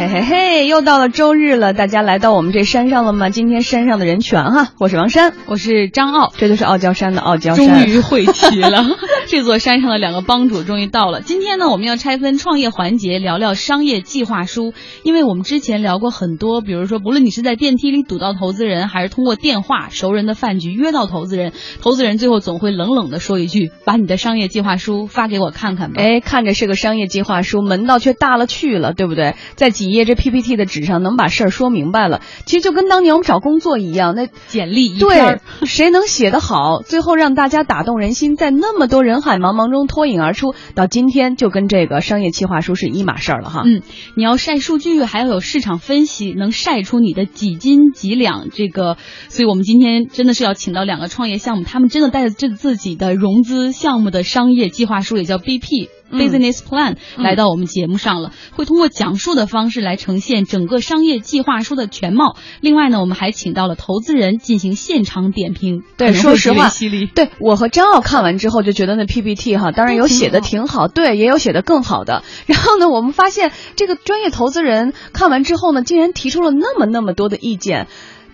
嘿嘿嘿，又到了周日了，大家来到我们这山上了吗？今天山上的人全哈，我是王山，我是张傲，这就是傲娇山的傲娇山，终于汇齐了。这座山上的两个帮主终于到了。今天呢，我们要拆分创业环节，聊聊商业计划书。因为我们之前聊过很多，比如说，不论你是在电梯里堵到投资人，还是通过电话熟人的饭局约到投资人，投资人最后总会冷冷的说一句：“把你的商业计划书发给我看看吧。”哎，看着是个商业计划书，门道却大了去了，对不对？在几页这 PPT 的纸上能把事儿说明白了，其实就跟当年我们找工作一样，那简历一对，谁能写得好，最后让大家打动人心，在那么多人海茫茫中脱颖而出，到今天就跟这个商业计划书是一码事儿了哈。嗯，你要晒数据，还要有市场分析，能晒出你的几斤几两这个，所以我们今天真的是要请到两个创业项目，他们真的带着自自己的融资项目的商业计划书，也叫 BP。Business Plan 来到我们节目上了，会通过讲述的方式来呈现整个商业计划书的全貌。另外呢，我们还请到了投资人进行现场点评。对，说实话，对我和张奥看完之后就觉得那 PPT 哈，当然有写的挺好，对，也有写的更好的。然后呢，我们发现这个专业投资人看完之后呢，竟然提出了那么那么多的意见。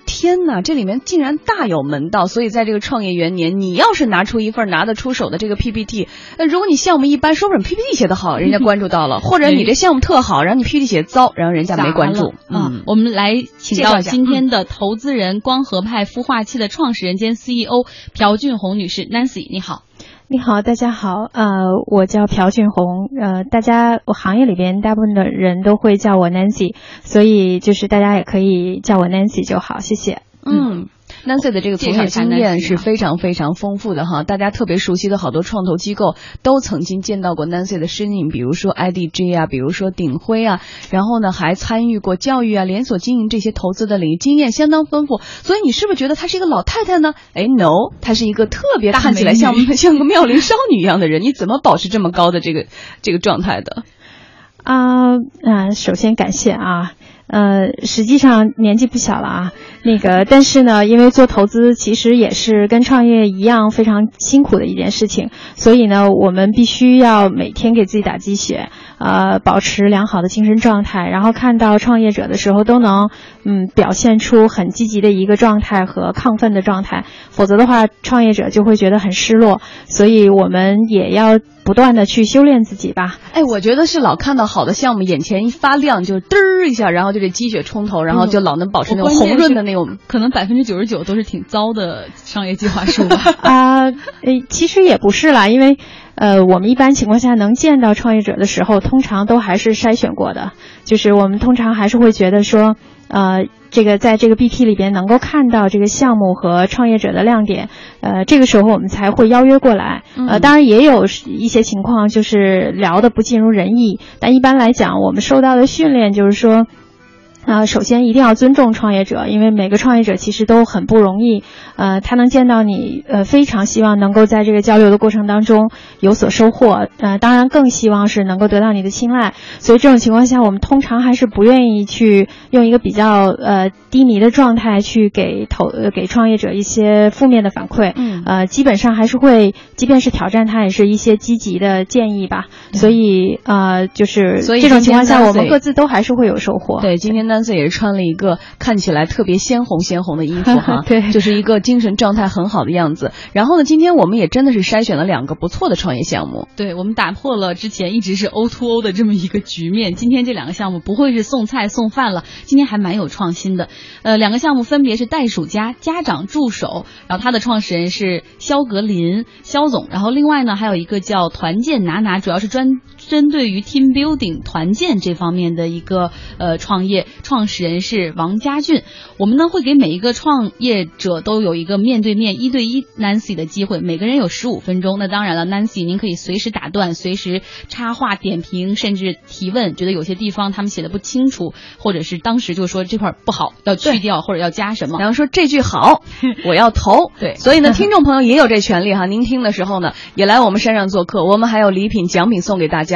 天哪，这里面竟然大有门道！所以在这个创业元年，你要是拿出一份拿得出手的这个 PPT，那如果你项目一般，说不准 PPT 写得好，人家关注到了；或者你这项目特好，然后你 PPT 写糟，然后人家没关注。嗯，我们来请到今天的投资人光合派孵化器的创始人兼 CEO 朴俊红女士，Nancy，你好。你好，大家好，呃，我叫朴俊红，呃，大家我行业里边大部分的人都会叫我 Nancy，所以就是大家也可以叫我 Nancy 就好，谢谢。嗯。Nancy 的这个从业经验是非常非常丰富的哈，大家特别熟悉的好多创投机构都曾经见到过 Nancy 的身影，比如说 IDG 啊，比如说鼎晖啊，然后呢还参与过教育啊、连锁经营这些投资的领域，经验相当丰富。所以你是不是觉得她是一个老太太呢？哎，No，她是一个特别看起来像 像个妙龄少女一样的人。你怎么保持这么高的这个这个状态的？啊啊，首先感谢啊。呃，实际上年纪不小了啊，那个，但是呢，因为做投资其实也是跟创业一样非常辛苦的一件事情，所以呢，我们必须要每天给自己打鸡血，呃，保持良好的精神状态，然后看到创业者的时候都能，嗯，表现出很积极的一个状态和亢奋的状态，否则的话，创业者就会觉得很失落，所以我们也要。不断的去修炼自己吧。哎，我觉得是老看到好的项目，眼前一发亮，就嘚儿一下，然后就这鸡血冲头，然后就老能保持那种红润的那种。可能百分之九十九都是挺糟的商业计划书吧。啊，其实也不是啦，因为，呃，我们一般情况下能见到创业者的时候，通常都还是筛选过的，就是我们通常还是会觉得说。呃，这个在这个 BP 里边能够看到这个项目和创业者的亮点，呃，这个时候我们才会邀约过来。呃，当然也有一些情况就是聊的不尽如人意，但一般来讲，我们受到的训练就是说。啊，首先一定要尊重创业者，因为每个创业者其实都很不容易。呃，他能见到你，呃，非常希望能够在这个交流的过程当中有所收获。呃，当然更希望是能够得到你的青睐。所以这种情况下，我们通常还是不愿意去用一个比较呃低迷的状态去给投给创业者一些负面的反馈。嗯。呃，基本上还是会，即便是挑战他，也是一些积极的建议吧。所以呃，就是这种情况下，我们各自都还是会有收获。对，今天呢。Nancy 也是穿了一个看起来特别鲜红鲜红的衣服哈，对，就是一个精神状态很好的样子。然后呢，今天我们也真的是筛选了两个不错的创业项目，对我们打破了之前一直是 O to O 的这么一个局面。今天这两个项目不会是送菜送饭了，今天还蛮有创新的。呃，两个项目分别是袋鼠家家长助手，然后他的创始人是肖格林肖总，然后另外呢还有一个叫团建拿拿，主要是专针对于 team building 团建这方面的一个呃创业。创始人是王家俊，我们呢会给每一个创业者都有一个面对面一对一 Nancy 的机会，每个人有十五分钟。那当然了，Nancy 您可以随时打断、随时插话点评，甚至提问，觉得有些地方他们写的不清楚，或者是当时就说这块不好要去掉或者要加什么，然后说这句好，我要投。对，所以呢，听众朋友也有这权利哈，您听的时候呢也来我们山上做客，我们还有礼品奖品送给大家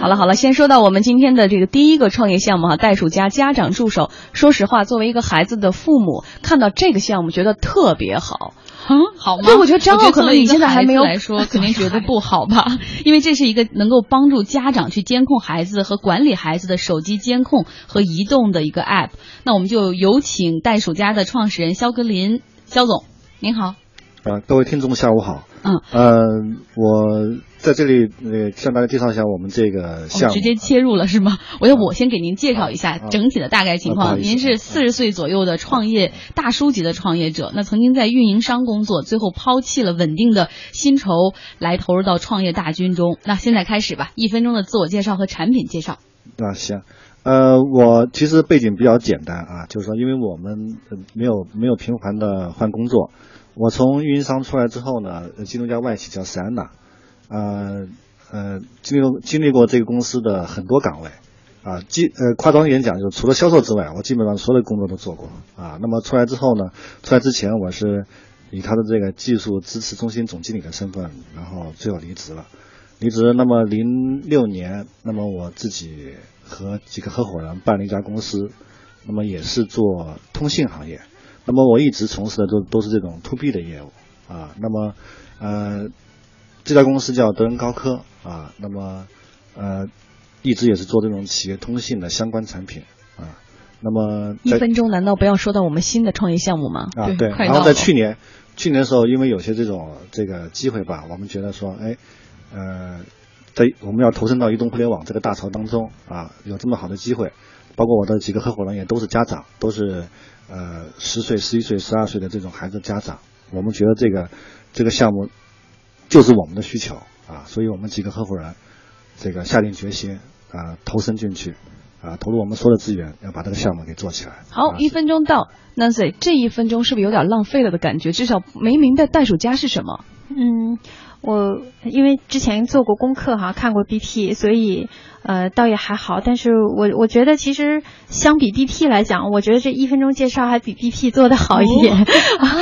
好了好了，先说到我们今天的这个第一个创业项目哈，袋鼠家家长助手。说实话，作为一个孩子的父母，看到这个项目觉得特别好。嗯，好吗？对，我觉得张浩可能你现在还没有来说，肯定觉得不好吧？因为这是一个能够帮助家长去监控孩子和管理孩子的手机监控和移动的一个 App。那我们就有请袋鼠家的创始人肖格林，肖总，您好。啊，各位听众，下午好。嗯，呃，我在这里呃向大家介绍一下我们这个项目。直接切入了是吗？我要我先给您介绍一下整体的大概情况。您是四十岁左右的创业大叔级的创业者，那曾经在运营商工作，最后抛弃了稳定的薪酬，来投入到创业大军中。那现在开始吧，一分钟的自我介绍和产品介绍。啊，行。呃，我其实背景比较简单啊，就是说，因为我们没有没有频繁的换工作。我从运营商出来之后呢，进入一家外企叫塞安娜，呃呃，经历经历过这个公司的很多岗位，啊，基呃夸张一点讲，就是除了销售之外，我基本上所有的工作都做过啊。那么出来之后呢，出来之前我是以他的这个技术支持中心总经理的身份，然后最后离职了。离职，那么零六年，那么我自己和几个合伙人办了一家公司，那么也是做通信行业。那么我一直从事的都都是这种 to B 的业务啊，那么呃这家公司叫德仁高科啊，那么呃一直也是做这种企业通信的相关产品啊，那么一分钟难道不要说到我们新的创业项目吗？啊对，然后在去年去年的时候，因为有些这种这个机会吧，我们觉得说哎呃在我们要投身到移动互联网这个大潮当中啊，有这么好的机会，包括我的几个合伙人也都是家长，都是。呃，十岁、十一岁、十二岁的这种孩子家长，我们觉得这个这个项目就是我们的需求啊，所以我们几个合伙人这个下定决心啊，投身进去啊，投入我们所有的资源，要把这个项目给做起来。好，一分钟到，Nancy，这一分钟是不是有点浪费了的感觉？至少没明白袋鼠家是什么。嗯，我因为之前做过功课哈，看过 BP，所以。呃，倒也还好，但是我我觉得其实相比 BP 来讲，我觉得这一分钟介绍还比 BP 做的好一点啊。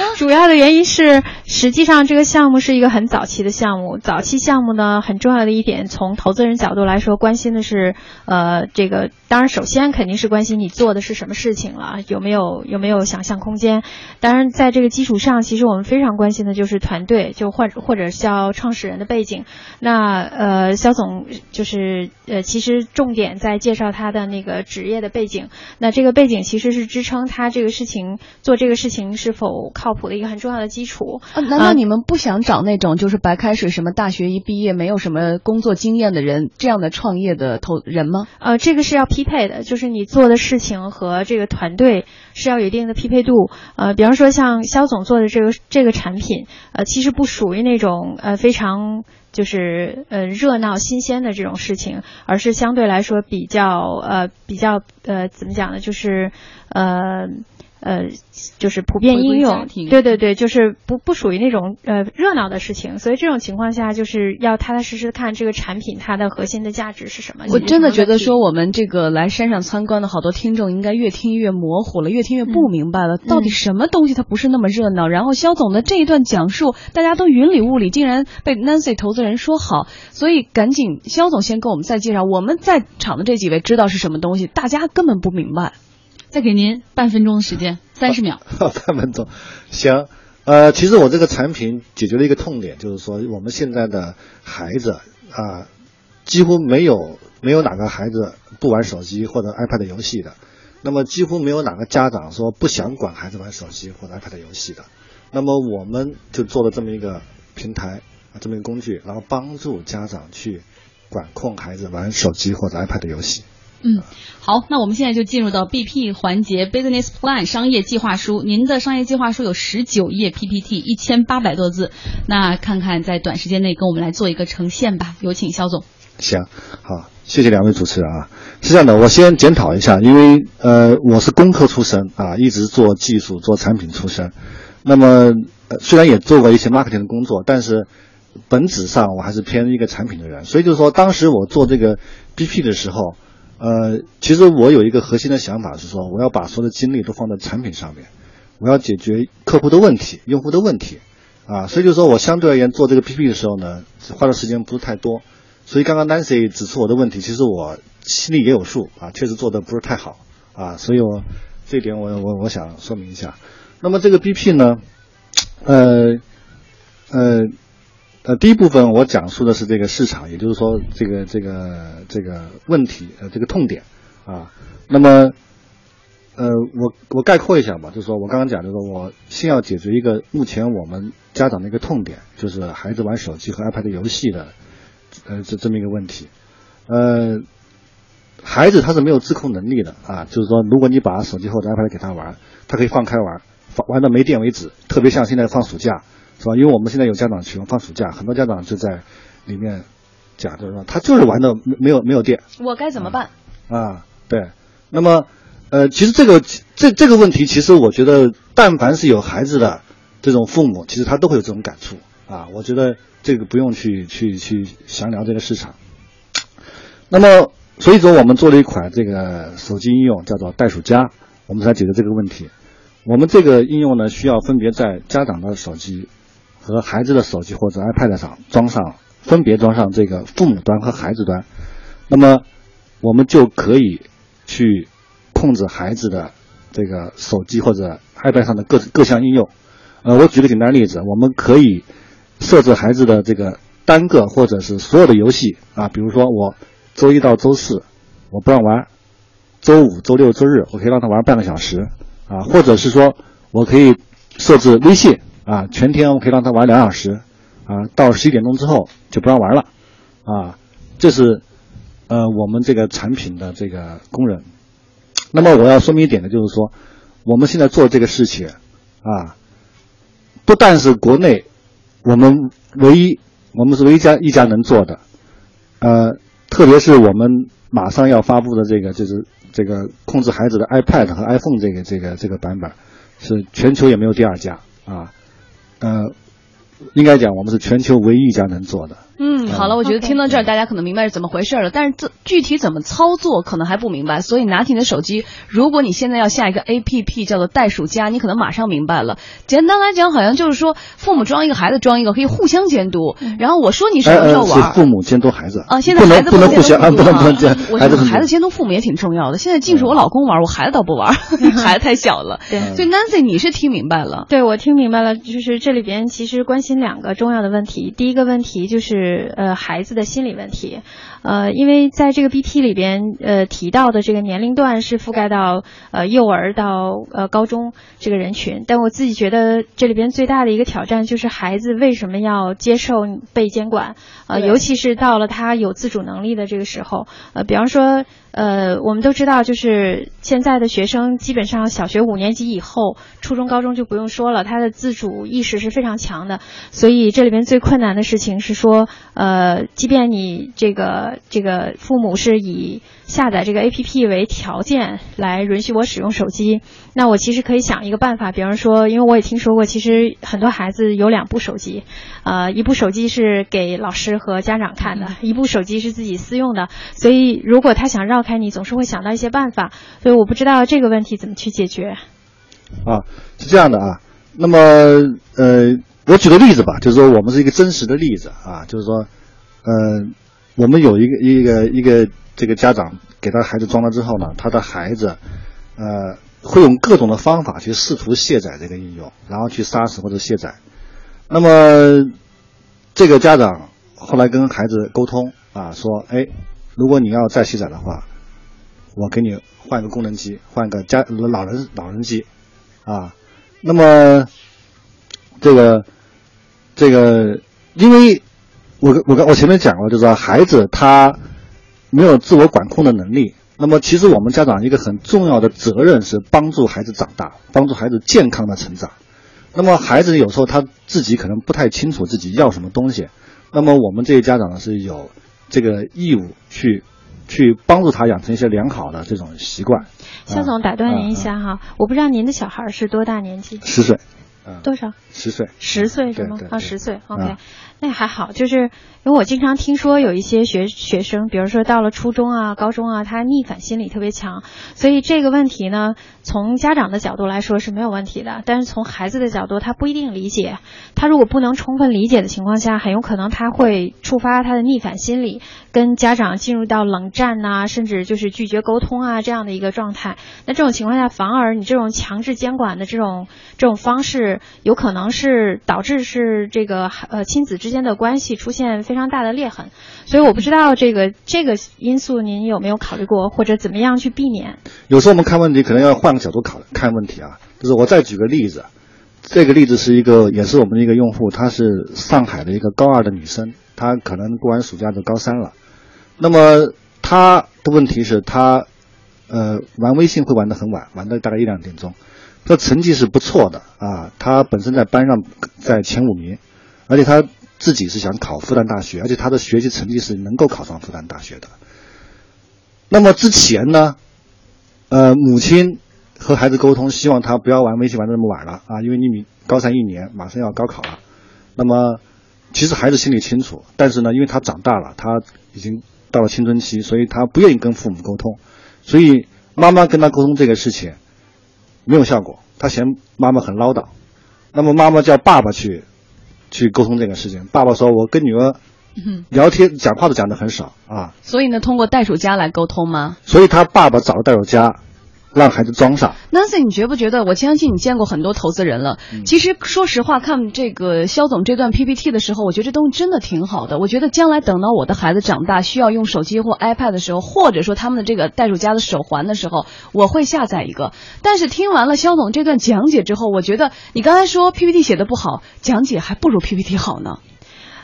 主要的原因是，实际上这个项目是一个很早期的项目。早期项目呢，很重要的一点，从投资人角度来说，关心的是呃这个，当然首先肯定是关心你做的是什么事情了，有没有有没有想象空间。当然在这个基础上，其实我们非常关心的就是团队，就或者或者叫创始人的背景。那呃，肖总就是呃。其实重点在介绍他的那个职业的背景，那这个背景其实是支撑他这个事情做这个事情是否靠谱的一个很重要的基础。难道你们不想找那种就是白开水，什么大学一毕业没有什么工作经验的人这样的创业的投人吗？呃，这个是要匹配的，就是你做的事情和这个团队是要有一定的匹配度。呃，比方说像肖总做的这个这个产品，呃，其实不属于那种呃非常。就是呃热闹新鲜的这种事情，而是相对来说比较呃比较呃怎么讲呢？就是呃。呃，就是普遍应用，对对对，就是不不属于那种呃热闹的事情，所以这种情况下，就是要踏踏实实看这个产品它的核心的价值是什么。我真的觉得说我们这个来山上参观的好多听众，应该越听越模糊了，越听越不明白了，到底什么东西它不是那么热闹？然后肖总的这一段讲述，大家都云里雾里，竟然被 Nancy 投资人说好，所以赶紧肖总先跟我们再介绍，我们在场的这几位知道是什么东西，大家根本不明白。再给您半分钟的时间，三十秒。半分钟，行。呃，其实我这个产品解决了一个痛点，就是说我们现在的孩子啊，几乎没有没有哪个孩子不玩手机或者 iPad 游戏的，那么几乎没有哪个家长说不想管孩子玩手机或者 iPad 游戏的。那么我们就做了这么一个平台啊，这么一个工具，然后帮助家长去管控孩子玩手机或者 iPad 游戏。嗯，好，那我们现在就进入到 BP 环节，Business Plan 商业计划书。您的商业计划书有十九页 PPT，一千八百多字，那看看在短时间内跟我们来做一个呈现吧。有请肖总。行，好，谢谢两位主持人啊。是这样的，我先检讨一下，因为呃，我是工科出身啊，一直做技术、做产品出身。那么虽然也做过一些 marketing 的工作，但是本质上我还是偏一个产品的人。所以就是说，当时我做这个 BP 的时候。呃，其实我有一个核心的想法是说，我要把所有的精力都放在产品上面，我要解决客户的问题、用户的问题，啊，所以就说我相对而言做这个 PP 的时候呢，花的时间不是太多，所以刚刚 Nancy 指出我的问题，其实我心里也有数啊，确实做的不是太好啊，所以我这点我我我想说明一下。那么这个 BP 呢，呃呃呃，第一部分我讲述的是这个市场，也就是说这个这个这个问题呃这个痛点啊。那么呃我我概括一下吧，就是说我刚刚讲的说，我先要解决一个目前我们家长的一个痛点，就是孩子玩手机和 iPad 游戏的。呃，这这么一个问题，呃，孩子他是没有自控能力的啊，就是说，如果你把手机或者 iPad 给他玩，他可以放开玩，玩到没电为止。特别像现在放暑假，是吧？因为我们现在有家长群放暑假，很多家长就在里面讲，就是说他就是玩的没没有没有电。我该怎么办？啊，对。那么，呃，其实这个这这个问题，其实我觉得，但凡是有孩子的这种父母，其实他都会有这种感触啊。我觉得。这个不用去去去详聊这个市场。那么，所以说我们做了一款这个手机应用，叫做袋鼠家，我们才解决这个问题。我们这个应用呢，需要分别在家长的手机和孩子的手机或者 iPad 上装上，分别装上这个父母端和孩子端。那么，我们就可以去控制孩子的这个手机或者 iPad 上的各各项应用。呃，我举个简单例子，我们可以。设置孩子的这个单个或者是所有的游戏啊，比如说我周一到周四我不让玩，周五、周六、周日我可以让他玩半个小时啊，或者是说我可以设置微信啊，全天我可以让他玩两小时啊，到十一点钟之后就不让玩了啊，这是呃我们这个产品的这个功能。那么我要说明一点的就是说，我们现在做这个事情啊，不但是国内。我们唯一，我们是唯一家一家能做的，呃，特别是我们马上要发布的这个，就是这个控制孩子的 iPad 和 iPhone 这个这个这个版本，是全球也没有第二家啊，嗯，应该讲我们是全球唯一一家能做的。嗯，好了，我觉得听到这儿，大家可能明白是怎么回事了。但是这具体怎么操作，可能还不明白。所以拿起你的手机，如果你现在要下一个 A P P 叫做袋鼠家，你可能马上明白了。简单来讲，好像就是说，父母装一个，孩子装一个，可以互相监督。然后我说你什么时候玩，父母监督孩子啊。现在孩子不能互相，不能不能监。我觉得孩子监督父母也挺重要的。现在净是我老公玩，我孩子倒不玩，孩子太小了。对，所以 Nancy 你是听明白了？对，我听明白了。就是这里边其实关心两个重要的问题。第一个问题就是呃孩子。的心理问题，呃，因为在这个 BP 里边，呃，提到的这个年龄段是覆盖到呃幼儿到呃高中这个人群，但我自己觉得这里边最大的一个挑战就是孩子为什么要接受被监管，呃，尤其是到了他有自主能力的这个时候，呃，比方说。呃，我们都知道，就是现在的学生基本上小学五年级以后，初中、高中就不用说了，他的自主意识是非常强的。所以这里边最困难的事情是说，呃，即便你这个这个父母是以下载这个 APP 为条件来允许我使用手机，那我其实可以想一个办法，比方说，因为我也听说过，其实很多孩子有两部手机，呃，一部手机是给老师和家长看的，一部手机是自己私用的。所以如果他想绕开你总是会想到一些办法，所以我不知道这个问题怎么去解决。啊，是这样的啊。那么呃，我举个例子吧，就是说我们是一个真实的例子啊，就是说，呃，我们有一个一个一个这个家长给他孩子装了之后呢，他的孩子呃会用各种的方法去试图卸载这个应用，然后去杀死或者卸载。那么这个家长后来跟孩子沟通啊，说，哎，如果你要再卸载的话。我给你换个功能机，换个家老人老人机，啊，那么这个这个，因为我我刚我前面讲过，就是说孩子他没有自我管控的能力，那么其实我们家长一个很重要的责任是帮助孩子长大，帮助孩子健康的成长。那么孩子有时候他自己可能不太清楚自己要什么东西，那么我们这些家长呢是有这个义务去。去帮助他养成一些良好的这种习惯。肖总，打断您一下哈，我不知道您的小孩是多大年纪？十岁。多少？十岁。十岁是吗？啊，十岁。OK，那还好，就是因为我经常听说有一些学学生，比如说到了初中啊、高中啊，他逆反心理特别强，所以这个问题呢，从家长的角度来说是没有问题的，但是从孩子的角度，他不一定理解。他如果不能充分理解的情况下，很有可能他会触发他的逆反心理，跟家长进入到冷战呐，甚至就是拒绝沟通啊这样的一个状态。那这种情况下，反而你这种强制监管的这种这种方式，有可能是导致是这个呃亲子之间的关系出现非常大的裂痕。所以我不知道这个这个因素您有没有考虑过，或者怎么样去避免？有时候我们看问题可能要换个角度考看问题啊，就是我再举个例子，这个例子是一个也是我们的一个用户，她是上海的一个高二的女生，她可能过完暑假就高三了，那么她的问题是她。呃，玩微信会玩得很晚，玩到大概一两点钟。他成绩是不错的啊，他本身在班上在前五名，而且他自己是想考复旦大学，而且他的学习成绩是能够考上复旦大学的。那么之前呢，呃，母亲和孩子沟通，希望他不要玩微信玩的那么晚了啊，因为你高三一年马上要高考了。那么其实孩子心里清楚，但是呢，因为他长大了，他已经到了青春期，所以他不愿意跟父母沟通。所以妈妈跟他沟通这个事情没有效果，他嫌妈妈很唠叨，那么妈妈叫爸爸去去沟通这个事情。爸爸说：“我跟女儿聊天讲话都讲的很少啊。”所以呢，通过袋鼠家来沟通吗？所以他爸爸找了袋鼠家。让孩子装傻。Nancy，你觉不觉得？我相信你见过很多投资人了。其实说实话，看这个肖总这段 PPT 的时候，我觉得这东西真的挺好的。我觉得将来等到我的孩子长大需要用手机或 iPad 的时候，或者说他们的这个袋鼠家的手环的时候，我会下载一个。但是听完了肖总这段讲解之后，我觉得你刚才说 PPT 写的不好，讲解还不如 PPT 好呢。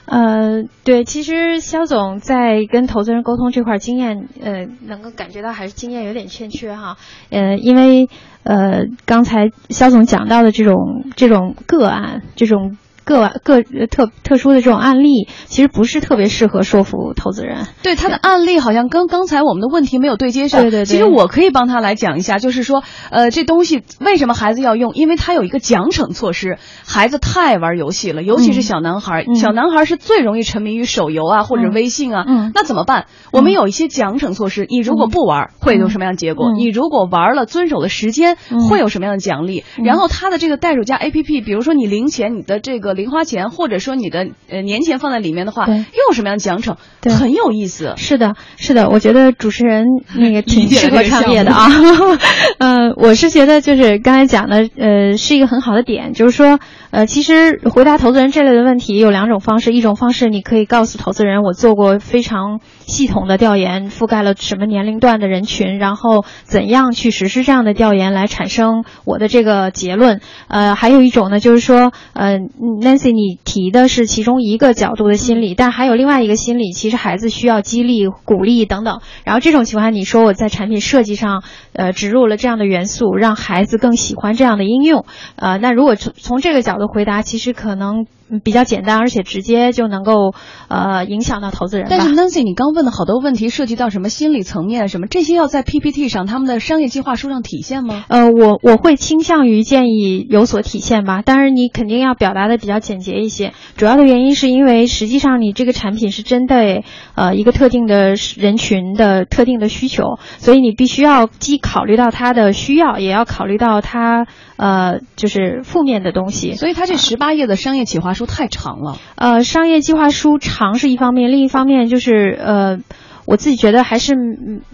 呃，对，其实肖总在跟投资人沟通这块经验，呃，能够感觉到还是经验有点欠缺哈。呃，因为呃，刚才肖总讲到的这种这种个案，这种。个个特特殊的这种案例，其实不是特别适合说服投资人。对他的案例，好像跟刚才我们的问题没有对接上。对对对。其实我可以帮他来讲一下，就是说，呃，这东西为什么孩子要用？因为他有一个奖惩措施。孩子太玩游戏了，尤其是小男孩，小男孩是最容易沉迷于手游啊或者微信啊。嗯。那怎么办？我们有一些奖惩措施。你如果不玩，会有什么样的结果？你如果玩了，遵守了时间，会有什么样的奖励？然后他的这个袋鼠家 APP，比如说你零钱，你的这个零花钱或者说你的呃年钱放在里面的话，又有什么样的奖惩？对，很有意思。是的，是的，我觉得主持人那个挺适合创 业的啊。呃，我是觉得就是刚才讲的，呃，是一个很好的点，就是说，呃，其实回答投资人这类的问题有两种方式，一种方式你可以告诉投资人，我做过非常系统的调研，覆盖了什么年龄段的人群，然后怎样去实施这样的调研来产生我的这个结论。呃，还有一种呢，就是说，呃，Nancy 你。提的是其中一个角度的心理，但还有另外一个心理，其实孩子需要激励、鼓励等等。然后这种情况下，你说我在产品设计上，呃，植入了这样的元素，让孩子更喜欢这样的应用，呃，那如果从从这个角度回答，其实可能。比较简单，而且直接就能够呃影响到投资人。但是 Nancy，你刚问的好多问题涉及到什么心理层面什么，这些要在 PPT 上他们的商业计划书上体现吗？呃，我我会倾向于建议有所体现吧。当然，你肯定要表达的比较简洁一些。主要的原因是因为实际上你这个产品是针对呃一个特定的人群的特定的需求，所以你必须要既考虑到他的需要，也要考虑到他。呃，就是负面的东西，所以它这十八页的商业企划书太长了。呃，商业计划书长是一方面，另一方面就是呃。我自己觉得还是，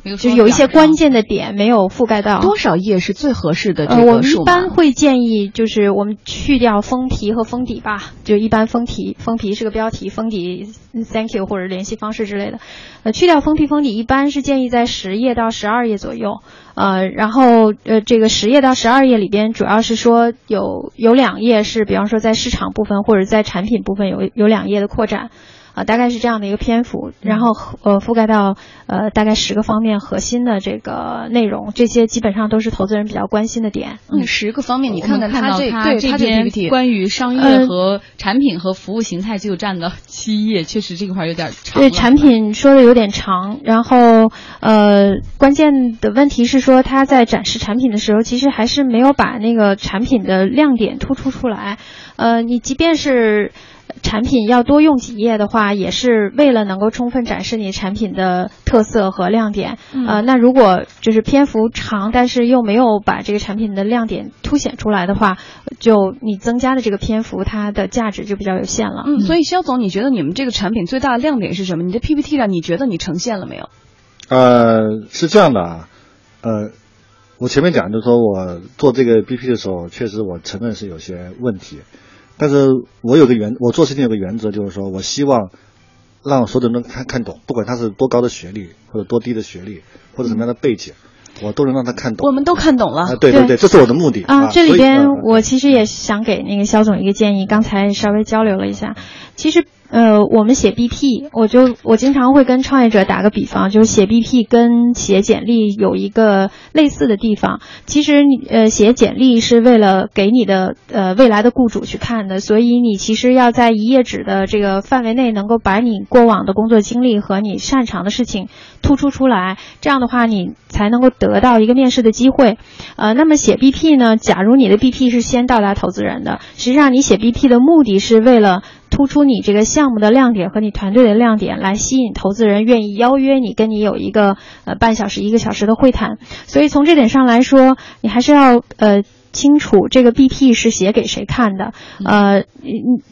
就是有一些关键的点没有覆盖到。多少页是最合适的这个我们一般会建议就是我们去掉封皮和封底吧，就一般封题，封皮是个标题，封底 Thank you 或者联系方式之类的。呃，去掉封皮封底，一般是建议在十页到十二页左右。呃，然后呃，这个十页到十二页里边，主要是说有有两页是，比方说在市场部分或者在产品部分有有两页的扩展。啊，大概是这样的一个篇幅，然后呃覆盖到呃大概十个方面核心的这个内容，这些基本上都是投资人比较关心的点。嗯，十个方面，你看看他这对这篇关于商业和产品和服务形态就占了 七页，确实这块有点长。对，产品说的有点长，然后呃关键的问题是说他在展示产品的时候，其实还是没有把那个产品的亮点突出出来。呃，你即便是。产品要多用几页的话，也是为了能够充分展示你产品的特色和亮点。呃，那如果就是篇幅长，但是又没有把这个产品的亮点凸显出来的话，就你增加的这个篇幅，它的价值就比较有限了。嗯，所以肖总，你觉得你们这个产品最大的亮点是什么？你的 PPT 上你觉得你呈现了没有？呃，是这样的啊，呃，我前面讲就是说我做这个 BP 的时候，确实我承认是有些问题。但是我有个原，我做事情有个原则，就是说我希望让所有人都看看懂，不管他是多高的学历，或者多低的学历，或者什么样的背景，我都能让他看懂。我们都看懂了。对对对，这是我的目的啊。这里边我其实也想给那个肖总一个建议，刚才稍微交流了一下，其实。呃，我们写 BP，我就我经常会跟创业者打个比方，就是写 BP 跟写简历有一个类似的地方。其实你呃写简历是为了给你的呃未来的雇主去看的，所以你其实要在一页纸的这个范围内，能够把你过往的工作经历和你擅长的事情突出出来，这样的话你才能够得到一个面试的机会。呃，那么写 BP 呢？假如你的 BP 是先到达投资人的，实际上你写 BP 的目的是为了。突出你这个项目的亮点和你团队的亮点，来吸引投资人愿意邀约你，跟你有一个呃半小时、一个小时的会谈。所以从这点上来说，你还是要呃清楚这个 BP 是写给谁看的。呃，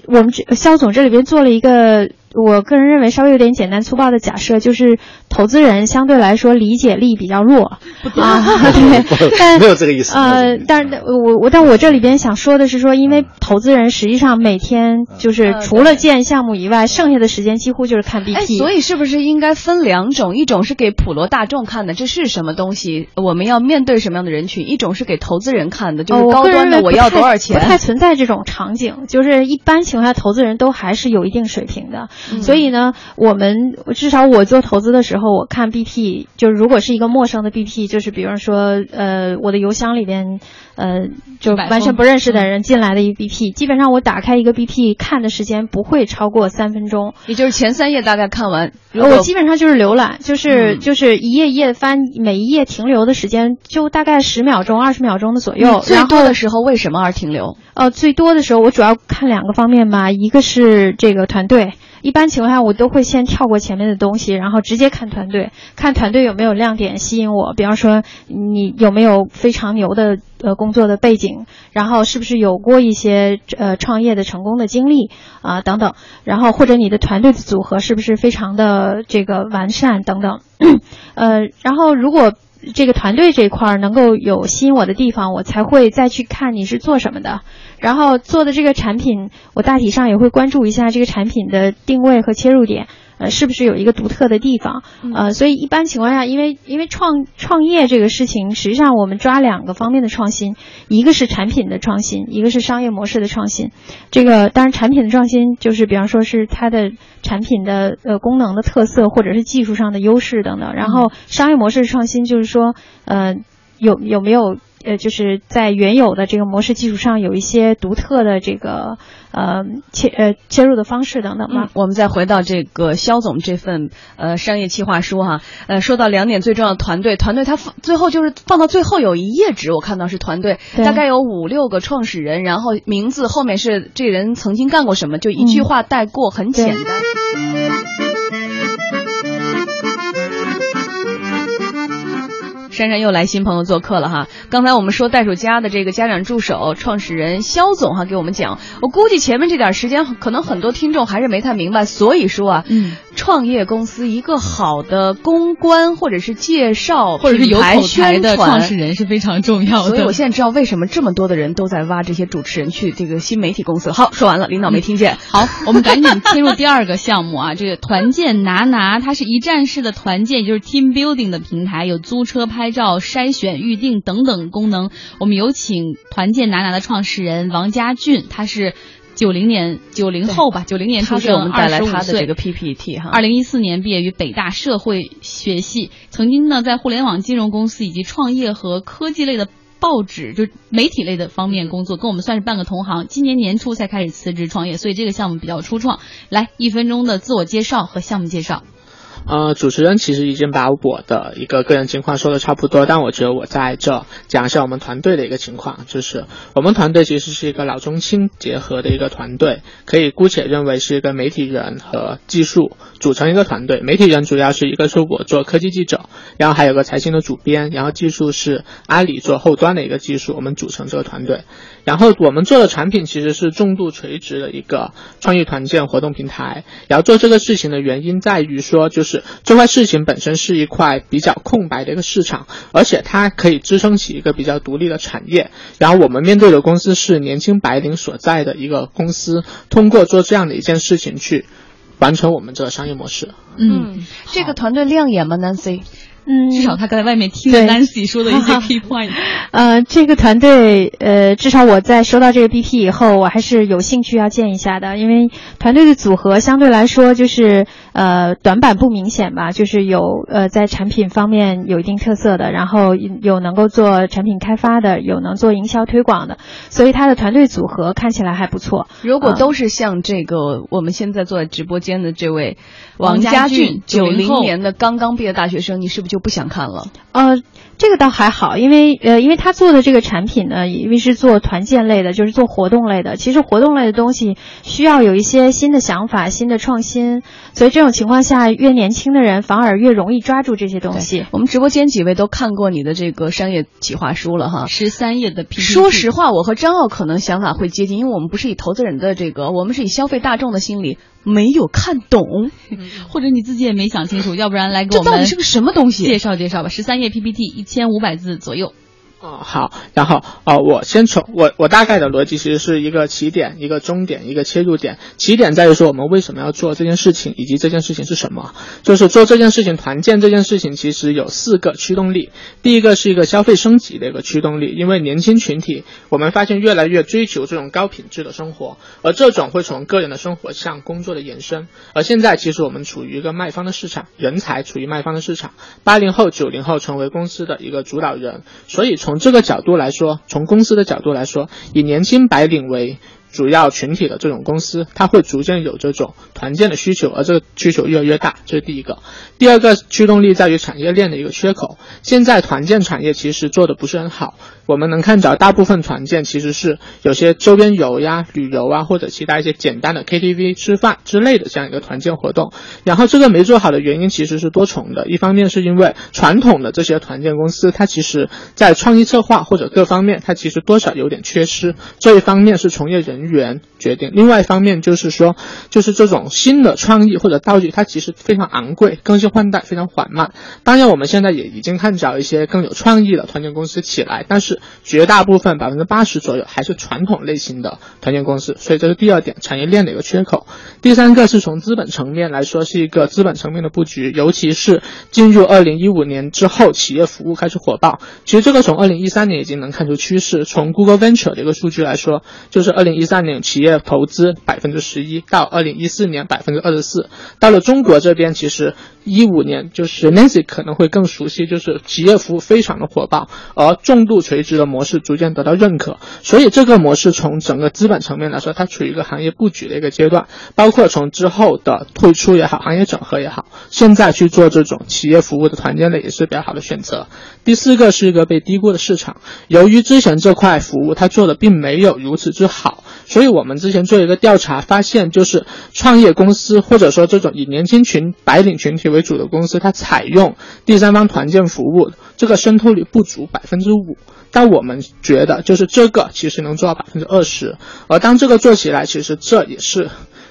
我们这肖总这里边做了一个。我个人认为稍微有点简单粗暴的假设，就是投资人相对来说理解力比较弱啊，对，但没有这个意思。呃，但是我我但我这里边想说的是说，因为投资人实际上每天就是除了建项目以外，剩下的时间几乎就是看 BP。所以是不是应该分两种？一种是给普罗大众看的，这是什么东西？我们要面对什么样的人群？一种是给投资人看的，就是高端的我要多少钱？不太存在这种场景，就是一般情况下，投资人都还是有一定水平的。所以呢，我们至少我做投资的时候，我看 BP，就是如果是一个陌生的 BP，就是比方说，呃，我的邮箱里边，呃，就完全不认识的人进来的一个 BP，基本上我打开一个 BP 看的时间不会超过三分钟，也就是前三页大概看完。我基本上就是浏览，就是就是一页一页翻，每一页停留的时间就大概十秒钟、二十秒钟的左右。最多的时候为什么而停留？呃，最多的时候我主要看两个方面吧，一个是这个团队。一般情况下，我都会先跳过前面的东西，然后直接看团队，看团队有没有亮点吸引我。比方说，你有没有非常牛的呃工作的背景，然后是不是有过一些呃创业的成功的经历啊等等，然后或者你的团队的组合是不是非常的这个完善等等，呃，然后如果这个团队这块儿能够有吸引我的地方，我才会再去看你是做什么的。然后做的这个产品，我大体上也会关注一下这个产品的定位和切入点，呃，是不是有一个独特的地方？呃，所以一般情况下，因为因为创创业这个事情，实际上我们抓两个方面的创新，一个是产品的创新，一个是商业模式的创新。这个当然，产品的创新就是比方说是它的产品的呃功能的特色，或者是技术上的优势等等。然后商业模式创新就是说，呃，有有没有？呃，就是在原有的这个模式基础上有一些独特的这个呃切呃切入的方式等等嘛。我们再回到这个肖总这份呃商业计划书哈，呃，说到两点最重要的团队，团队它放最后就是放到最后有一页纸，我看到是团队，大概有五六个创始人，然后名字后面是这人曾经干过什么，就一句话带过，很简单。珊珊又来新朋友做客了哈，刚才我们说袋鼠家的这个家长助手创始人肖总哈给我们讲，我估计前面这点时间可能很多听众还是没太明白，所以说啊，嗯，创业公司一个好的公关或者是介绍或者是有口才的创始人是非常重要的，所以我现在知道为什么这么多的人都在挖这些主持人去这个新媒体公司。好，说完了，领导没听见。好，我们赶紧进入第二个项目啊，这个团建拿拿，它是一站式的团建，就是 team building 的平台，有租车拍。拍照、筛选、预定等等功能，我们有请团建拿拿的创始人王家俊，他是九零年九零后吧，九零年出生，带来他的这个 PPT 哈。二零一四年毕业于北大社会学系，曾经呢在互联网金融公司以及创业和科技类的报纸就媒体类的方面工作，跟我们算是半个同行。今年年初才开始辞职创业，所以这个项目比较初创。来，一分钟的自我介绍和项目介绍。呃，主持人其实已经把我的一个个人情况说的差不多，但我觉得我在这讲一下我们团队的一个情况，就是我们团队其实是一个老中青结合的一个团队，可以姑且认为是一个媒体人和技术组成一个团队。媒体人主要是一个是我做科技记者，然后还有个财经的主编，然后技术是阿里做后端的一个技术，我们组成这个团队。然后我们做的产品其实是重度垂直的一个创意团建活动平台。然后做这个事情的原因在于说，就是这块事情本身是一块比较空白的一个市场，而且它可以支撑起一个比较独立的产业。然后我们面对的公司是年轻白领所在的一个公司，通过做这样的一件事情去完成我们这个商业模式。嗯，这个团队亮眼吗，Nancy？嗯，至少他刚才外面听了 Nancy 说的一些 key point。呃，这个团队，呃，至少我在收到这个 BP 以后，我还是有兴趣要见一下的，因为团队的组合相对来说就是呃短板不明显吧，就是有呃在产品方面有一定特色的，然后有能够做产品开发的，有能做营销推广的，所以他的团队组合看起来还不错。如果都是像这个我们现在坐在直播间的这位王家俊，九零年的刚刚毕业大学生，你是不是就？就不想看了，呃，这个倒还好，因为呃，因为他做的这个产品呢，因为是做团建类的，就是做活动类的。其实活动类的东西需要有一些新的想法、新的创新，所以这种情况下，越年轻的人反而越容易抓住这些东西。我们直播间几位都看过你的这个商业企划书了哈，十三页的。说实话，我和张奥可能想法会接近，因为我们不是以投资人的这个，我们是以消费大众的心理。没有看懂，或者你自己也没想清楚，要不然来给我们这到底是个什么东西？介绍介绍吧。十三页 PPT，一千五百字左右。哦，好，然后哦，我先从我我大概的逻辑其实是一个起点，一个终点，一个切入点。起点在于说我们为什么要做这件事情，以及这件事情是什么。就是做这件事情，团建这件事情其实有四个驱动力。第一个是一个消费升级的一个驱动力，因为年轻群体，我们发现越来越追求这种高品质的生活，而这种会从个人的生活向工作的延伸。而现在其实我们处于一个卖方的市场，人才处于卖方的市场，八零后、九零后成为公司的一个主导人，所以。从这个角度来说，从公司的角度来说，以年轻白领为。主要群体的这种公司，它会逐渐有这种团建的需求，而这个需求越来越大，这是第一个。第二个驱动力在于产业链的一个缺口。现在团建产业其实做的不是很好，我们能看着大部分团建其实是有些周边游呀、旅游啊，或者其他一些简单的 KTV 吃饭之类的这样一个团建活动。然后这个没做好的原因其实是多重的，一方面是因为传统的这些团建公司，它其实在创意策划或者各方面，它其实多少有点缺失。这一方面是从业人员决定，另外一方面就是说，就是这种新的创意或者道具，它其实非常昂贵，更新换代非常缓慢。当然，我们现在也已经看着一些更有创意的团建公司起来，但是绝大部分百分之八十左右还是传统类型的团建公司。所以这是第二点，产业链的一个缺口。第三个是从资本层面来说，是一个资本层面的布局，尤其是进入二零一五年之后，企业服务开始火爆。其实这个从二零一三年已经能看出趋势。从 Google Venture 的一个数据来说，就是二零一三年企业投资百分之十一，到二零一四年百分之二十四，到了中国这边，其实一五年就是 Nancy 可能会更熟悉，就是企业服务非常的火爆，而重度垂直的模式逐渐得到认可，所以这个模式从整个资本层面来说，它处于一个行业布局的一个阶段，包括从之后的退出也好，行业整合也好，现在去做这种企业服务的团建类也是比较好的选择。第四个是一个被低估的市场，由于之前这块服务它做的并没有如此之好。所以我们之前做一个调查，发现就是创业公司或者说这种以年轻群白领群体为主的公司，它采用第三方团建服务，这个渗透率不足百分之五。但我们觉得，就是这个其实能做到百分之二十。而当这个做起来，其实这也是，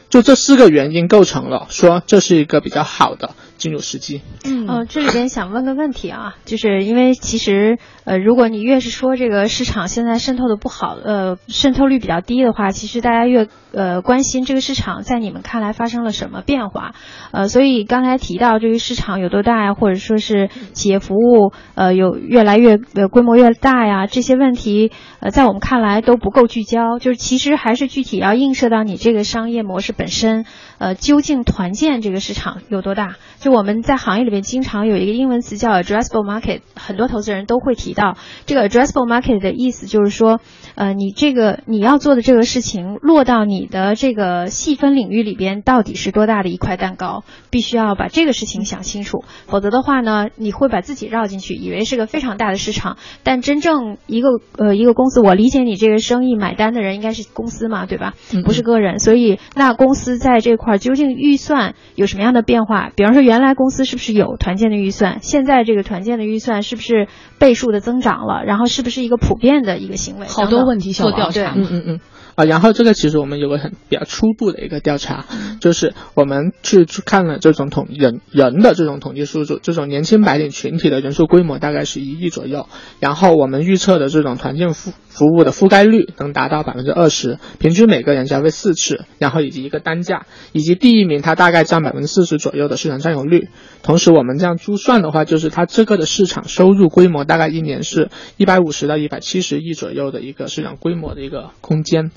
就这四个原因构成了说这是一个比较好的进入实际。嗯，呃，这里边想问个问题啊，就是因为其实呃，如果你越是说这个市场现在渗透的不好，呃，渗透率比较低的话，其实大家越呃关心这个市场在你们看来发生了什么变化？呃，所以刚才提到这个市场有多大呀，或者说是企业服务呃有越来越呃规模越大呀，这些问题呃在我们看来都不够聚焦，就是其实还是具体要映射到你这个商业模式本身，呃，究竟团建这个市场有多大？就我们在行业里面经常有一个英文词叫 addressable market，很多投资人都会提到。这个 addressable market 的意思就是说，呃，你这个你要做的这个事情落到你的这个细分领域里边到底是多大的一块蛋糕，必须要把这个事情想清楚，否则的话呢，你会把自己绕进去，以为是个非常大的市场，但真正一个呃一个公司，我理解你这个生意买单的人应该是公司嘛，对吧？不是个人，所以那公司在这块究竟预算有什么样的变化？比方说原来公司是不是有团建的预算？现在这个团建的预算是不是倍数的增长了？然后是不是一个普遍的一个行为？好多问题做调查。嗯嗯嗯。啊，然后这个其实我们有个很比较初步的一个调查，就是我们去看了这种统人人的这种统计数字，这种年轻白领群体的人数规模大概是一亿左右，然后我们预测的这种团建服服务的覆盖率能达到百分之二十，平均每个人消费四次，然后以及一个单价，以及第一名它大概占百分之四十左右的市场占有率。同时我们这样估算的话，就是它这个的市场收入规模大概一年是一百五十到一百七十亿左右的一个市场规模的一个空间。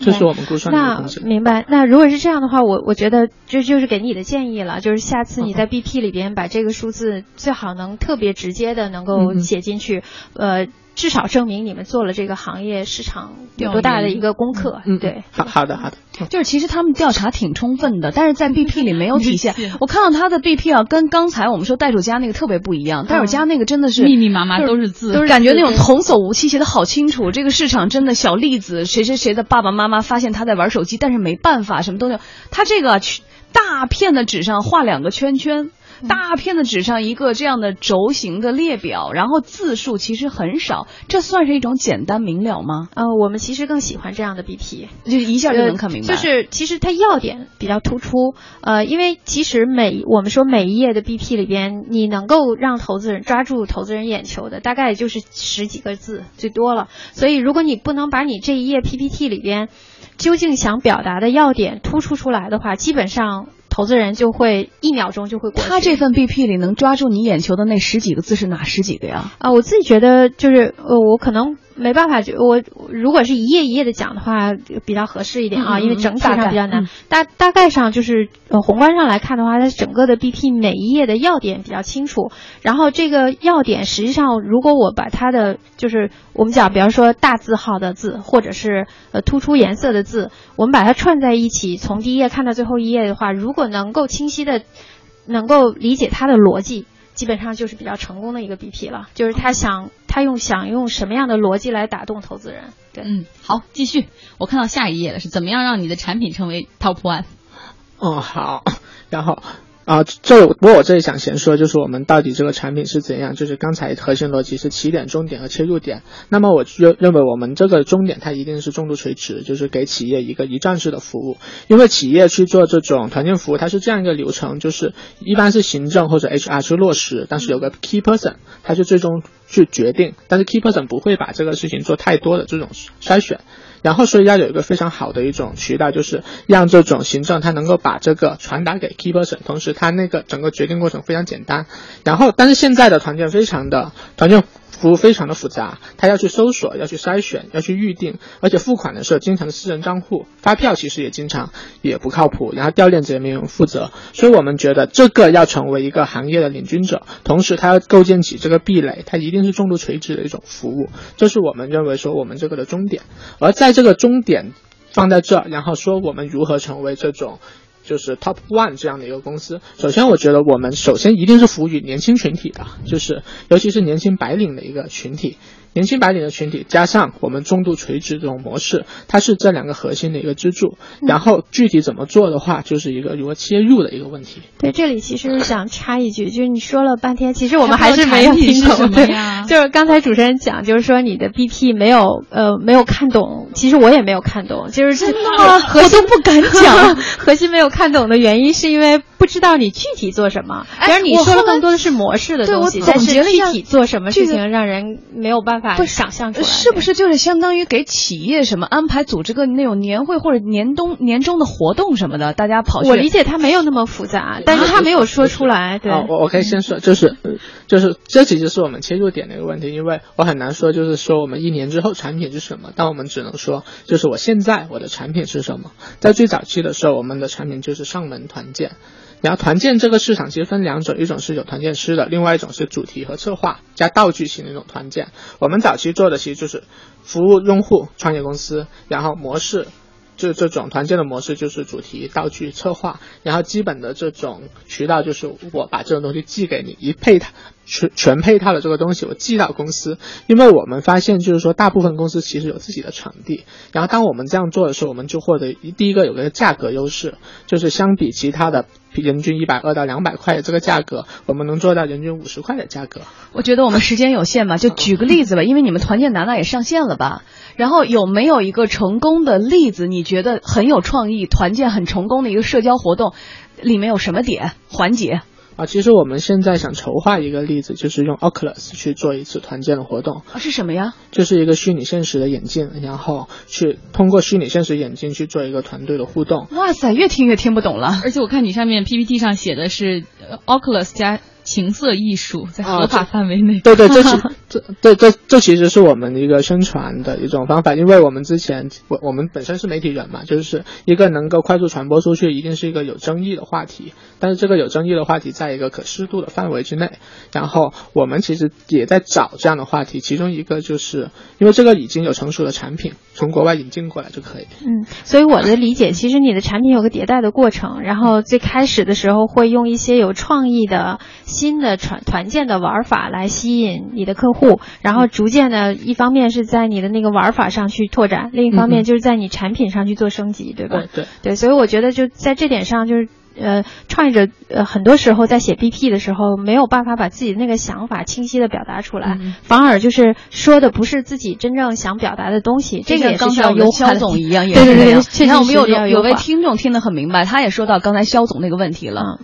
这是我们估算的。那明白。那如果是这样的话，我我觉得这就是给你的建议了，就是下次你在 BP 里边把这个数字最好能特别直接的能够写进去，呃。至少证明你们做了这个行业市场有多大的一个功课，嗯，对，好好的好的，就是其实他们调查挺充分的，但是在 BP 里没有体现。我看到他的 BP 啊，跟刚才我们说袋鼠家那个特别不一样，袋鼠家那个真的是密密麻麻都是字，都是感觉那种童叟无欺写的好清楚。这个市场真的小例子，谁谁谁的爸爸妈妈发现他在玩手机，但是没办法，什么都有。他这个大片的纸上画两个圈圈。大片的纸上一个这样的轴形的列表，然后字数其实很少，这算是一种简单明了吗？呃，我们其实更喜欢这样的 BP，就一下就能看明白。就是其实它要点比较突出，呃，因为其实每我们说每一页的 BP 里边，你能够让投资人抓住投资人眼球的，大概也就是十几个字最多了。所以如果你不能把你这一页 PPT 里边究竟想表达的要点突出出来的话，基本上。投资人就会一秒钟就会过。他这份 BP 里能抓住你眼球的那十几个字是哪十几个呀？啊，我自己觉得就是呃，我可能。没办法，就我如果是一页一页的讲的话，比较合适一点啊，因为整体上比较难。大大概上就是呃宏观上来看的话，它整个的 BP 每一页的要点比较清楚。然后这个要点实际上，如果我把它的就是我们讲，比方说大字号的字，或者是呃突出颜色的字，我们把它串在一起，从第一页看到最后一页的话，如果能够清晰的能够理解它的逻辑。基本上就是比较成功的一个 BP 了，就是他想他用想用什么样的逻辑来打动投资人？对，嗯，好，继续，我看到下一页了，是怎么样让你的产品成为 Top One？哦，好，然后。啊，这不过我这里想先说，就是我们到底这个产品是怎样？就是刚才核心逻辑是起点、终点和切入点。那么我认认为我们这个终点它一定是重度垂直，就是给企业一个一站式的服务。因为企业去做这种团建服务，它是这样一个流程，就是一般是行政或者 HR 去落实，但是有个 key person，他就最终去决定，但是 key person 不会把这个事情做太多的这种筛选。然后，所以要有一个非常好的一种渠道，就是让这种行政它能够把这个传达给 key person，同时它那个整个决定过程非常简单。然后，但是现在的团建非常的团建。服务非常的复杂，他要去搜索，要去筛选，要去预定，而且付款的时候经常的私人账户，发票其实也经常也不靠谱，然后掉链子也没有人负责，所以我们觉得这个要成为一个行业的领军者，同时它要构建起这个壁垒，它一定是重度垂直的一种服务，这是我们认为说我们这个的终点，而在这个终点放在这，然后说我们如何成为这种。就是 top one 这样的一个公司。首先，我觉得我们首先一定是服务于年轻群体的，就是尤其是年轻白领的一个群体。年轻白领的群体加上我们中度垂直这种模式，它是这两个核心的一个支柱。然后具体怎么做的话，就是一个如何切入的一个问题。对，这里其实想插一句，就是你说了半天，其实我们还是没有听懂。对，就是刚才主持人讲，就是说你的 BP 没有呃没有看懂，其实我也没有看懂，就是真的，我都不敢讲。核心没有看懂的原因是因为不知道你具体做什么。而你说的更多的是模式的东西，但是具体做什么事情让人没有办法想象出来。是不是就是相当于给企业什么安排组织个那种年会或者年冬年终的活动什么的？大家跑去。我理解他没有那么复杂，但是他没有说出来。对，我我可以先说，就是就是这其实是我们切入点的一个问题，因为我很难说就是说我们一年之后产品是什么，但我们只能说就是我现在我的产品是什么。在最早期的时候，我们的产品就是上门团建。然后团建这个市场其实分两种，一种是有团建师的，另外一种是主题和策划加道具型的一种团建。我们早期做的其实就是服务用户、创业公司，然后模式就这种团建的模式就是主题、道具、策划，然后基本的这种渠道就是我把这种东西寄给你，一配套全全配套的这个东西我寄到公司，因为我们发现就是说大部分公司其实有自己的场地，然后当我们这样做的时候，我们就获得一第一个有个价格优势，就是相比其他的。人均一百二到两百块的这个价格，我们能做到人均五十块的价格。我觉得我们时间有限嘛，就举个例子吧，因为你们团建拿拿也上线了吧？然后有没有一个成功的例子？你觉得很有创意，团建很成功的一个社交活动，里面有什么点环节？啊，其实我们现在想筹划一个例子，就是用 Oculus 去做一次团建的活动。啊，是什么呀？就是一个虚拟现实的眼镜，然后去通过虚拟现实眼镜去做一个团队的互动。哇塞，越听越听不懂了。而且我看你上面 PPT 上写的是 Oculus 加。情色艺术在合法范围内，对对，这是 这这这这其实是我们一个宣传的一种方法，因为我们之前我我们本身是媒体人嘛，就是一个能够快速传播出去，一定是一个有争议的话题，但是这个有争议的话题在一个可适度的范围之内，然后我们其实也在找这样的话题，其中一个就是因为这个已经有成熟的产品，从国外引进过来就可以。嗯，所以我的理解，其实你的产品有个迭代的过程，然后最开始的时候会用一些有创意的。新的团团建的玩法来吸引你的客户，然后逐渐的，一方面是在你的那个玩法上去拓展，另一方面就是在你产品上去做升级，对吧？对对，所以我觉得就在这点上，就是呃，创业者呃很多时候在写 BP 的时候没有办法把自己的那个想法清晰的表达出来，反而就是说的不是自己真正想表达的东西。这个刚才我们肖总一样也，对对对，你看我们有有位听众听得很明白，他也说到刚才肖总那个问题了。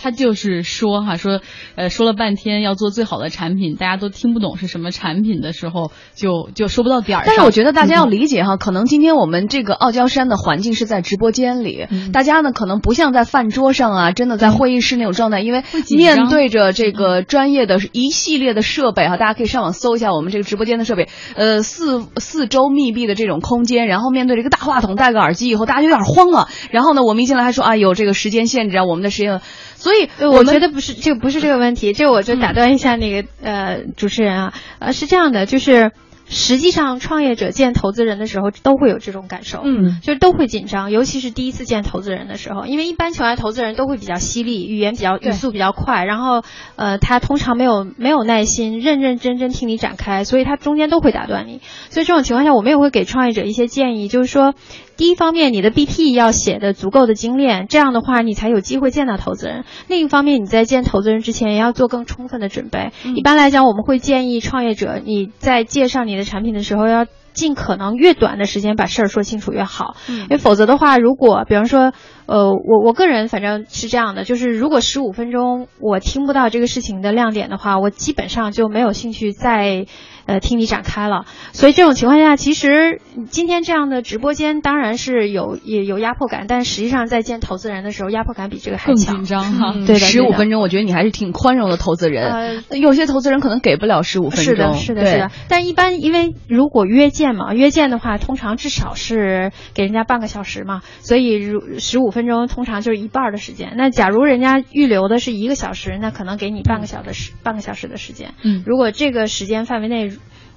他就是说哈，说，呃，说了半天要做最好的产品，大家都听不懂是什么产品的时候，就就说不到点儿上。但是我觉得大家要理解哈，可能今天我们这个傲娇山的环境是在直播间里，大家呢可能不像在饭桌上啊，真的在会议室那种状态，因为面对着这个专业的一系列的设备哈，大家可以上网搜一下我们这个直播间的设备，呃，四四周密闭的这种空间，然后面对这个大话筒，戴个耳机以后，大家就有点慌了。然后呢，我们一进来还说啊，有这个时间限制啊，我们的时间。所以我觉得不是，这个不是这个问题，这个我就打断一下那个呃主持人啊，呃是这样的，就是实际上创业者见投资人的时候都会有这种感受，嗯，就是都会紧张，尤其是第一次见投资人的时候，因为一般情况下投资人都会比较犀利，语言比较语速比较快，然后呃他通常没有没有耐心认认真真听你展开，所以他中间都会打断你，所以这种情况下我们也会给创业者一些建议，就是说。第一方面，你的 BP 要写的足够的精炼，这样的话你才有机会见到投资人。另一方面，你在见投资人之前也要做更充分的准备。一般来讲，我们会建议创业者你在介绍你的产品的时候，要尽可能越短的时间把事儿说清楚越好。因为否则的话，如果比方说，呃，我我个人反正是这样的，就是如果十五分钟我听不到这个事情的亮点的话，我基本上就没有兴趣再。呃，听你展开了，所以这种情况下，其实今天这样的直播间当然是有也有压迫感，但实际上在见投资人的时候，压迫感比这个还强。更紧张哈，对的。十五分钟，我觉得你还是挺宽容的投资人。呃，有些投资人可能给不了十五分钟。是的，是的，是的。但一般因为如果约见嘛，约见的话，通常至少是给人家半个小时嘛，所以如十五分钟通常就是一半的时间。那假如人家预留的是一个小时，那可能给你半个小时半个小时的时间。嗯，如果这个时间范围内。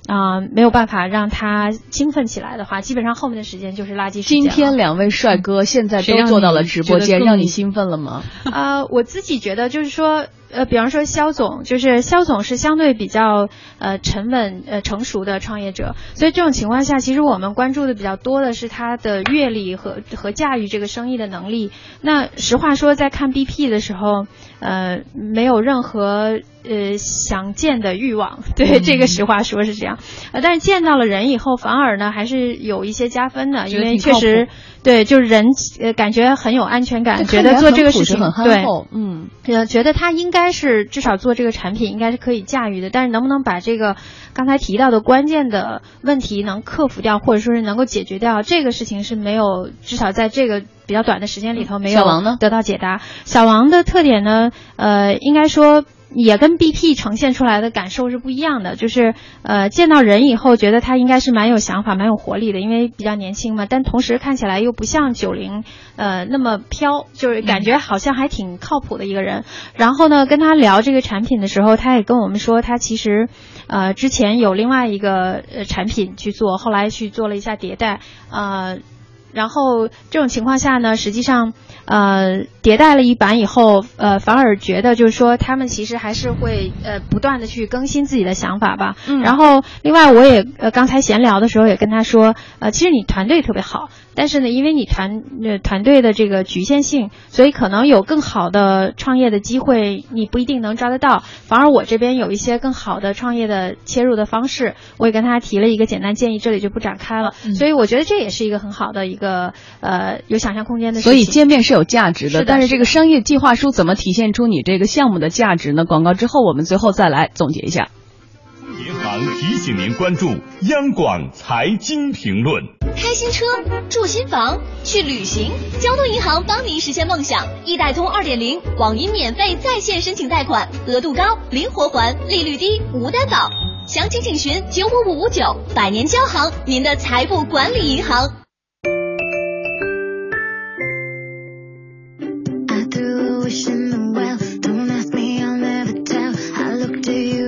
啊，没有办法让他兴奋起来的话，基本上后面的时间就是垃圾时间。今天两位帅哥现在都坐到了直播间，让你兴奋了吗？啊，我自己觉得就是说。呃，比方说肖总，就是肖总是相对比较呃沉稳呃成熟的创业者，所以这种情况下，其实我们关注的比较多的是他的阅历和和驾驭这个生意的能力。那实话说，在看 BP 的时候，呃，没有任何呃想见的欲望，对、这个实话说是这样。呃，但是见到了人以后，反而呢还是有一些加分的，因为确实对，就是人呃感觉很有安全感，觉得做这个事情很憨对。厚，嗯，呃，觉得他应该是至少做这个产品应该是可以驾驭的，但是能不能把这个刚才提到的关键的问题能克服掉，或者说是能够解决掉，这个事情是没有，至少在这个比较短的时间里头没有得到解答。小王的特点呢，呃，应该说。也跟 BP 呈现出来的感受是不一样的，就是呃见到人以后觉得他应该是蛮有想法、蛮有活力的，因为比较年轻嘛，但同时看起来又不像九零呃那么飘，就是感觉好像还挺靠谱的一个人。然后呢，跟他聊这个产品的时候，他也跟我们说，他其实呃之前有另外一个呃产品去做，后来去做了一下迭代，呃。然后这种情况下呢，实际上，呃，迭代了一版以后，呃，反而觉得就是说，他们其实还是会呃不断的去更新自己的想法吧。嗯然后，另外我也呃刚才闲聊的时候也跟他说，呃，其实你团队特别好，但是呢，因为你团呃团队的这个局限性，所以可能有更好的创业的机会，你不一定能抓得到。反而我这边有一些更好的创业的切入的方式，我也跟他提了一个简单建议，这里就不展开了。所以我觉得这也是一个很好的一个呃有想象空间的事情。所以见面是有价值的，是的但是这个商业计划书怎么体现出你这个项目的价值呢？广告之后，我们最后再来总结一下。银行提醒您关注央广财经评论。开新车、住新房、去旅行，交通银行帮您实现梦想。易贷通二点零，网银免费在线申请贷款，额度高，灵活还，利率低，无担保。详情请询九五五五九，百年交行，您的财富管理银行。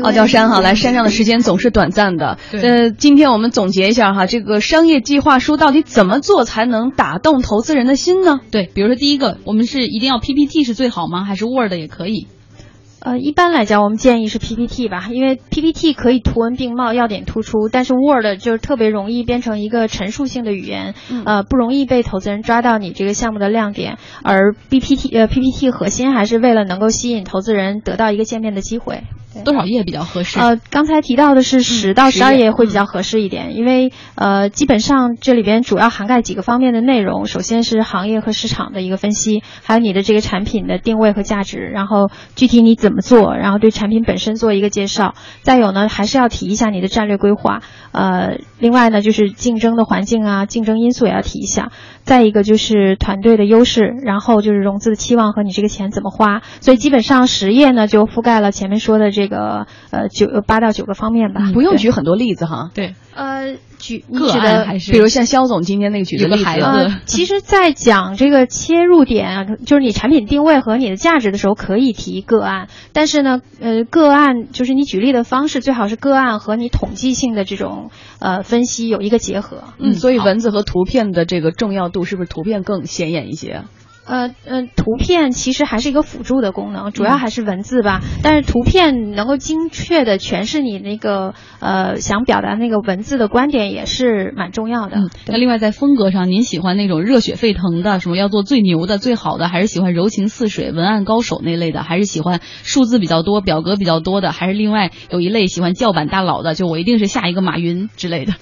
傲娇山哈，来山上的时间总是短暂的。对呃，今天我们总结一下哈，这个商业计划书到底怎么做才能打动投资人的心呢？对，比如说第一个，我们是一定要 PPT 是最好吗？还是 Word 也可以？呃，一般来讲，我们建议是 PPT 吧，因为 PPT 可以图文并茂，要点突出，但是 Word 就是特别容易变成一个陈述性的语言，嗯呃，不容易被投资人抓到你这个项目的亮点。而 BPT 呃 PPT 核心还是为了能够吸引投资人得到一个见面的机会。对多少页比较合适？呃，刚才提到的是十到十二页页会比较合适一点，因为呃，基本上这里边主要涵盖几个方面的内容。首先是行业和市场的一个分析，还有你的这个产品的定位和价值，然后具体你怎么做，然后对产品本身做一个介绍。再有呢，还是要提一下你的战略规划。呃，另外呢，就是竞争的环境啊，竞争因素也要提一下。再一个就是团队的优势，然后就是融资的期望和你这个钱怎么花。所以基本上十页呢就覆盖了前面说的这个呃九八到九个方面吧。嗯不用举很多例子哈。对，呃举你个案还是比如像肖总今天那个举的例子，有个孩子呃，其实，在讲这个切入点啊，就是你产品定位和你的价值的时候，可以提个案。但是呢，呃，个案就是你举例的方式，最好是个案和你统计性的这种呃分析有一个结合。嗯，所以文字和图片的这个重要度是不是图片更显眼一些？呃呃，图片其实还是一个辅助的功能，主要还是文字吧。但是图片能够精确的诠释你那个呃想表达那个文字的观点，也是蛮重要的。嗯，那另外在风格上，您喜欢那种热血沸腾的，什么要做最牛的、最好的，还是喜欢柔情似水、文案高手那类的，还是喜欢数字比较多、表格比较多的，还是另外有一类喜欢叫板大佬的，就我一定是下一个马云之类的，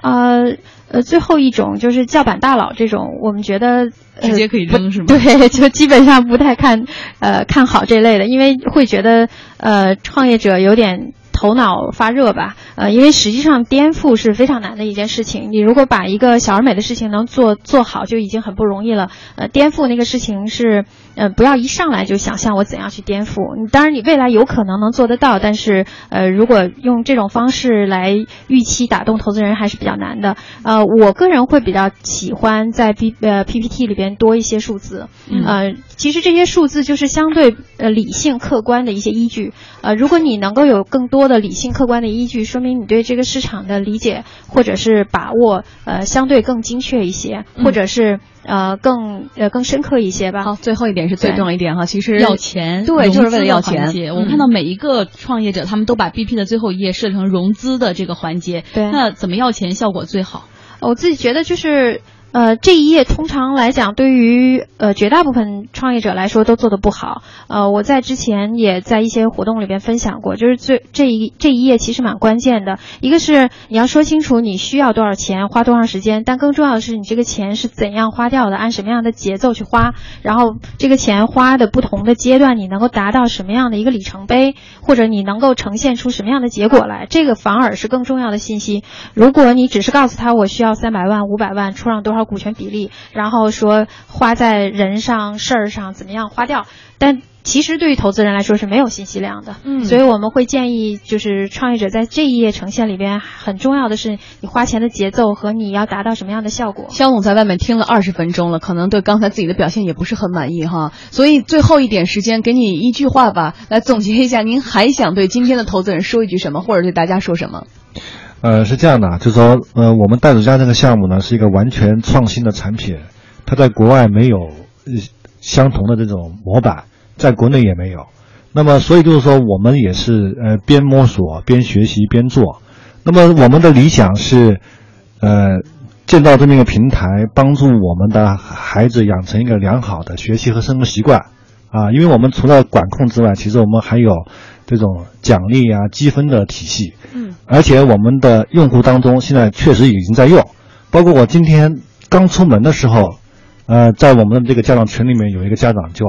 呃呃，最后一种就是叫板大佬这种，我们觉得、呃、直接可以扔是吗 对，就基本上不太看呃看好这类的，因为会觉得呃创业者有点。头脑发热吧，呃，因为实际上颠覆是非常难的一件事情。你如果把一个小而美的事情能做做好，就已经很不容易了。呃，颠覆那个事情是，呃，不要一上来就想象我怎样去颠覆。你当然你未来有可能能做得到，但是呃，如果用这种方式来预期打动投资人还是比较难的。呃，我个人会比较喜欢在 P 呃 PPT 里边多一些数字。嗯呃，其实这些数字就是相对呃理性客观的一些依据。呃，如果你能够有更多多的理性客观的依据，说明你对这个市场的理解或者是把握，呃，相对更精确一些，或者是呃更呃更深刻一些吧。好，最后一点是最重要一点哈，其实要钱，对，就是为了要钱。我们看到每一个创业者，他们都把 BP 的最后一页设成融资的这个环节。对，那怎么要钱效果最好？我自己觉得就是。呃，这一页通常来讲，对于呃绝大部分创业者来说都做得不好。呃，我在之前也在一些活动里边分享过，就是最这一这一页其实蛮关键的。一个是你要说清楚你需要多少钱，花多长时间，但更重要的是你这个钱是怎样花掉的，按什么样的节奏去花，然后这个钱花的不同的阶段，你能够达到什么样的一个里程碑，或者你能够呈现出什么样的结果来，这个反而是更重要的信息。如果你只是告诉他我需要三百万、五百万，出让多少。股权比例，然后说花在人上事儿上怎么样花掉，但其实对于投资人来说是没有信息量的，嗯，所以我们会建议就是创业者在这一页呈现里边很重要的是你花钱的节奏和你要达到什么样的效果。肖总在外面听了二十分钟了，可能对刚才自己的表现也不是很满意哈，所以最后一点时间给你一句话吧，来总结一下，您还想对今天的投资人说一句什么，或者对大家说什么？呃，是这样的，就是说，呃，我们袋鼠家这个项目呢，是一个完全创新的产品，它在国外没有相同的这种模板，在国内也没有。那么，所以就是说，我们也是呃边摸索边学习边做。那么，我们的理想是，呃，建造这么一个平台，帮助我们的孩子养成一个良好的学习和生活习惯。啊，因为我们除了管控之外，其实我们还有这种奖励啊、积分的体系。嗯，而且我们的用户当中现在确实已经在用，包括我今天刚出门的时候，呃，在我们的这个家长群里面有一个家长就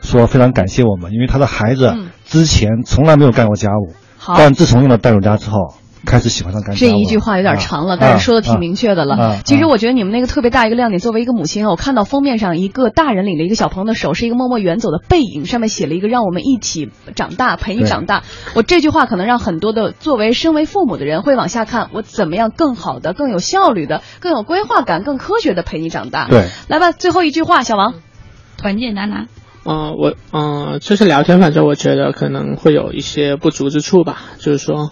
说非常感谢我们，因为他的孩子之前从来没有干过家务，但自从用了袋鼠家之后。开始喜欢上干这一句话有点长了，但是说的挺明确的了。其实我觉得你们那个特别大一个亮点，作为一个母亲，我看到封面上一个大人领着一个小朋友的手，是一个默默远走的背影，上面写了一个“让我们一起长大，陪你长大”。我这句话可能让很多的作为身为父母的人会往下看，我怎么样更好的、更有效率的、更有规划感、更科学的陪你长大。对，来吧，最后一句话，小王，团建拿拿。嗯，我嗯，就是聊天，反正我觉得可能会有一些不足之处吧，就是说。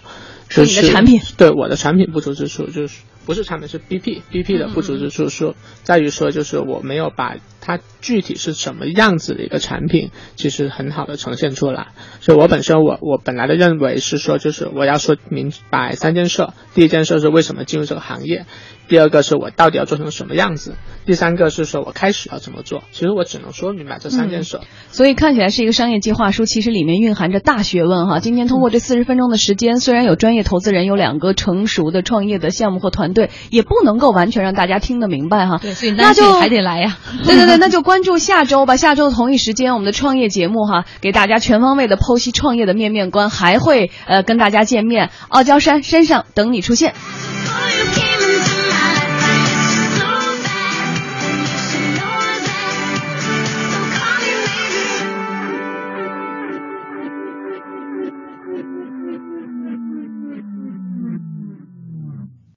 是你的产品，对我的产品不足之处就是不是产品是 BP，BP 的不足之处说在于说就是我没有把它具体是什么样子的一个产品，其实很好的呈现出来。所以我本身我我本来的认为是说就是我要说明白三件事，第一件事是为什么进入这个行业。第二个是我到底要做成什么样子，第三个是说我开始要怎么做。其实我只能说明白这三件事。所以看起来是一个商业计划书，其实里面蕴含着大学问哈。今天通过这四十分钟的时间，虽然有专业投资人，有两个成熟的创业的项目或团队，也不能够完全让大家听得明白哈。对，所以那就还得来呀。对对对，那就关注下周吧。下周的同一时间，我们的创业节目哈，给大家全方位的剖析创业的面面观，还会呃跟大家见面。傲娇山山上等你出现。